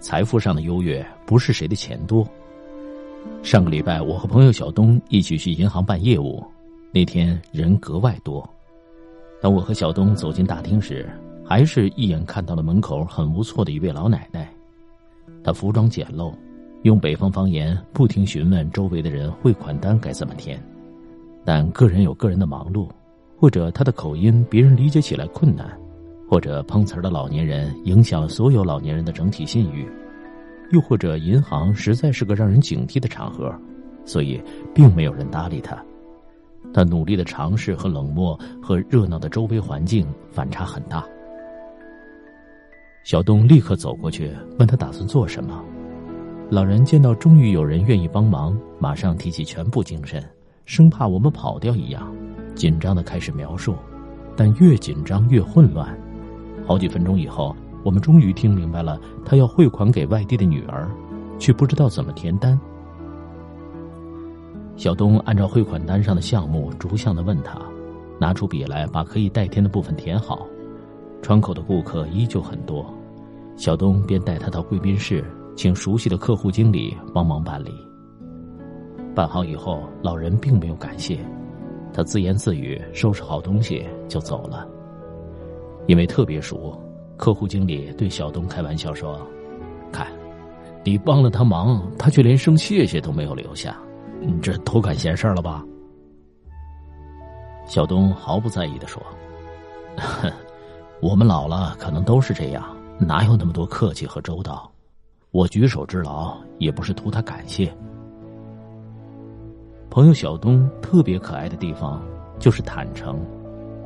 财富上的优越不是谁的钱多。上个礼拜，我和朋友小东一起去银行办业务，那天人格外多。当我和小东走进大厅时，还是一眼看到了门口很不错的一位老奶奶。她服装简陋，用北方方言不停询问周围的人汇款单该怎么填。但个人有个人的忙碌，或者他的口音别人理解起来困难，或者碰瓷儿的老年人影响所有老年人的整体信誉。又或者银行实在是个让人警惕的场合，所以并没有人搭理他。他努力的尝试和冷漠和热闹的周围环境反差很大。小东立刻走过去问他打算做什么。老人见到终于有人愿意帮忙，马上提起全部精神，生怕我们跑掉一样，紧张的开始描述，但越紧张越混乱。好几分钟以后。我们终于听明白了，他要汇款给外地的女儿，却不知道怎么填单。小东按照汇款单上的项目逐项的问他，拿出笔来把可以代填的部分填好。窗口的顾客依旧很多，小东便带他到贵宾室，请熟悉的客户经理帮忙办理。办好以后，老人并没有感谢，他自言自语，收拾好东西就走了，因为特别熟。客户经理对小东开玩笑说：“看，你帮了他忙，他却连声谢谢都没有留下，你这多管闲事了吧？”小东毫不在意的说：“我们老了，可能都是这样，哪有那么多客气和周到？我举手之劳，也不是图他感谢。”朋友小东特别可爱的地方，就是坦诚。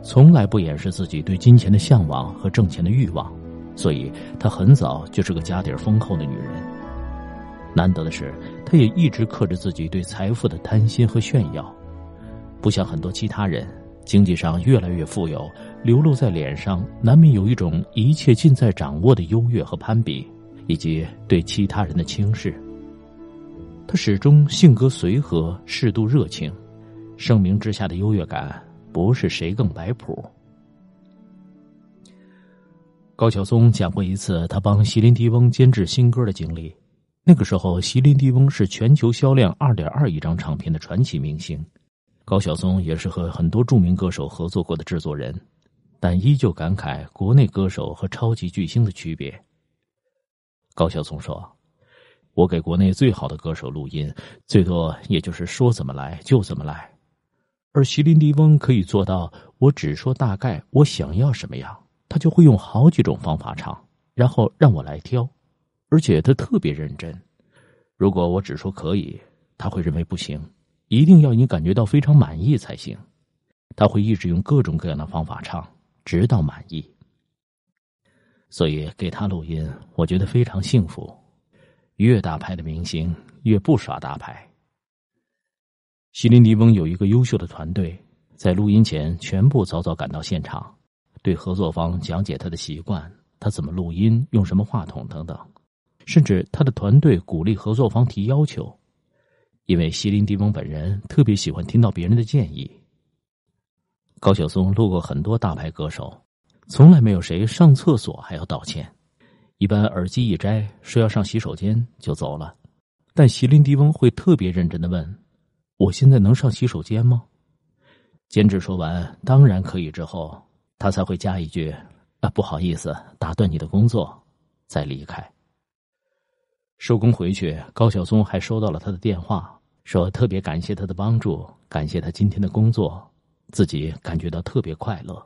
从来不掩饰自己对金钱的向往和挣钱的欲望，所以她很早就是个家底丰厚的女人。难得的是，她也一直克制自己对财富的贪心和炫耀，不像很多其他人，经济上越来越富有，流露在脸上难免有一种一切尽在掌握的优越和攀比，以及对其他人的轻视。她始终性格随和，适度热情，盛名之下的优越感。不是谁更摆谱。高晓松讲过一次他帮席琳迪翁监制新歌的经历。那个时候，席琳迪翁是全球销量二点二亿张唱片的传奇明星，高晓松也是和很多著名歌手合作过的制作人，但依旧感慨国内歌手和超级巨星的区别。高晓松说：“我给国内最好的歌手录音，最多也就是说怎么来就怎么来。”而席琳迪翁可以做到，我只说大概我想要什么样，他就会用好几种方法唱，然后让我来挑，而且他特别认真。如果我只说可以，他会认为不行，一定要你感觉到非常满意才行。他会一直用各种各样的方法唱，直到满意。所以给他录音，我觉得非常幸福。越大牌的明星越不耍大牌。席琳迪翁有一个优秀的团队，在录音前全部早早赶到现场，对合作方讲解他的习惯，他怎么录音，用什么话筒等等，甚至他的团队鼓励合作方提要求，因为席琳迪翁本人特别喜欢听到别人的建议。高晓松录过很多大牌歌手，从来没有谁上厕所还要道歉，一般耳机一摘说要上洗手间就走了，但席琳迪翁会特别认真的问。我现在能上洗手间吗？监制说完“当然可以”之后，他才会加一句：“啊，不好意思，打断你的工作。”再离开。收工回去，高晓松还收到了他的电话，说特别感谢他的帮助，感谢他今天的工作，自己感觉到特别快乐。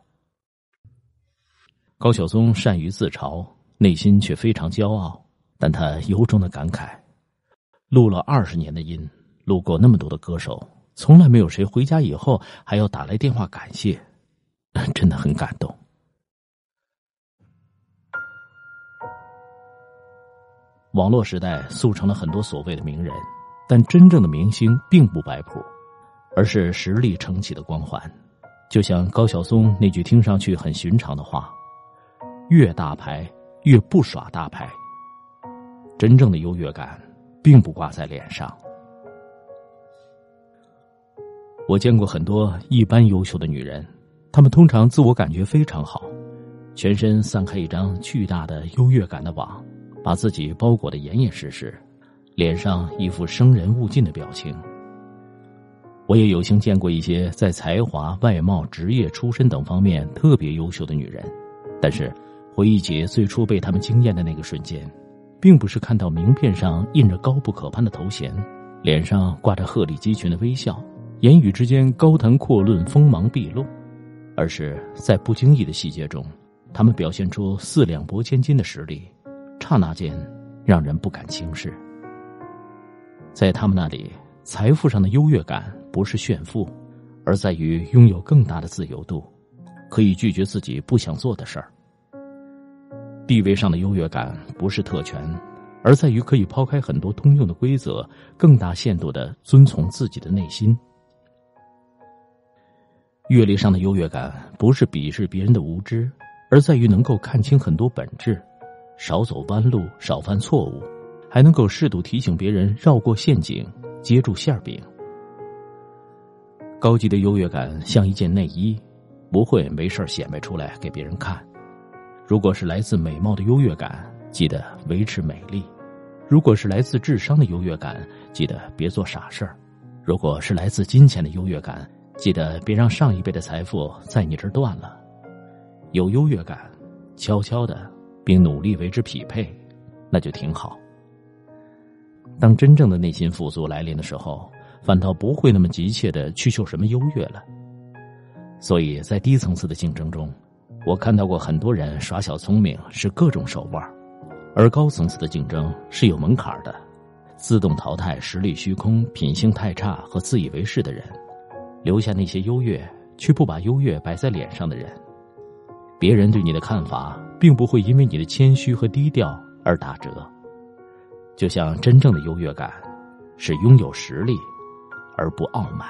高晓松善于自嘲，内心却非常骄傲，但他由衷的感慨：录了二十年的音。路过那么多的歌手，从来没有谁回家以后还要打来电话感谢，真的很感动。网络时代速成了很多所谓的名人，但真正的明星并不摆谱，而是实力撑起的光环。就像高晓松那句听上去很寻常的话：“越大牌越不耍大牌。”真正的优越感，并不挂在脸上。我见过很多一般优秀的女人，她们通常自我感觉非常好，全身散开一张巨大的优越感的网，把自己包裹得严严实实，脸上一副生人勿近的表情。我也有幸见过一些在才华、外貌、职业、出身等方面特别优秀的女人，但是回忆起最初被他们惊艳的那个瞬间，并不是看到名片上印着高不可攀的头衔，脸上挂着鹤立鸡群的微笑，言语之间高谈阔论、锋芒毕露，而是在不经意的细节中。他们表现出四两拨千斤的实力，刹那间让人不敢轻视。在他们那里，财富上的优越感不是炫富，而在于拥有更大的自由度，可以拒绝自己不想做的事儿。地位上的优越感不是特权，而在于可以抛开很多通用的规则，更大限度的遵从自己的内心。阅历上的优越感不是鄙视别人的无知。而在于能够看清很多本质，少走弯路，少犯错误，还能够适度提醒别人绕过陷阱，接住馅饼。高级的优越感像一件内衣，不会没事显摆出来给别人看。如果是来自美貌的优越感，记得维持美丽；如果是来自智商的优越感，记得别做傻事儿；如果是来自金钱的优越感，记得别让上一辈的财富在你这儿断了。有优越感，悄悄的，并努力为之匹配，那就挺好。当真正的内心富足来临的时候，反倒不会那么急切的去求什么优越了。所以在低层次的竞争中，我看到过很多人耍小聪明，使各种手腕；而高层次的竞争是有门槛的，自动淘汰实力虚空、品性太差和自以为是的人，留下那些优越却不把优越摆在脸上的人。别人对你的看法，并不会因为你的谦虚和低调而打折。就像真正的优越感，是拥有实力，而不傲慢。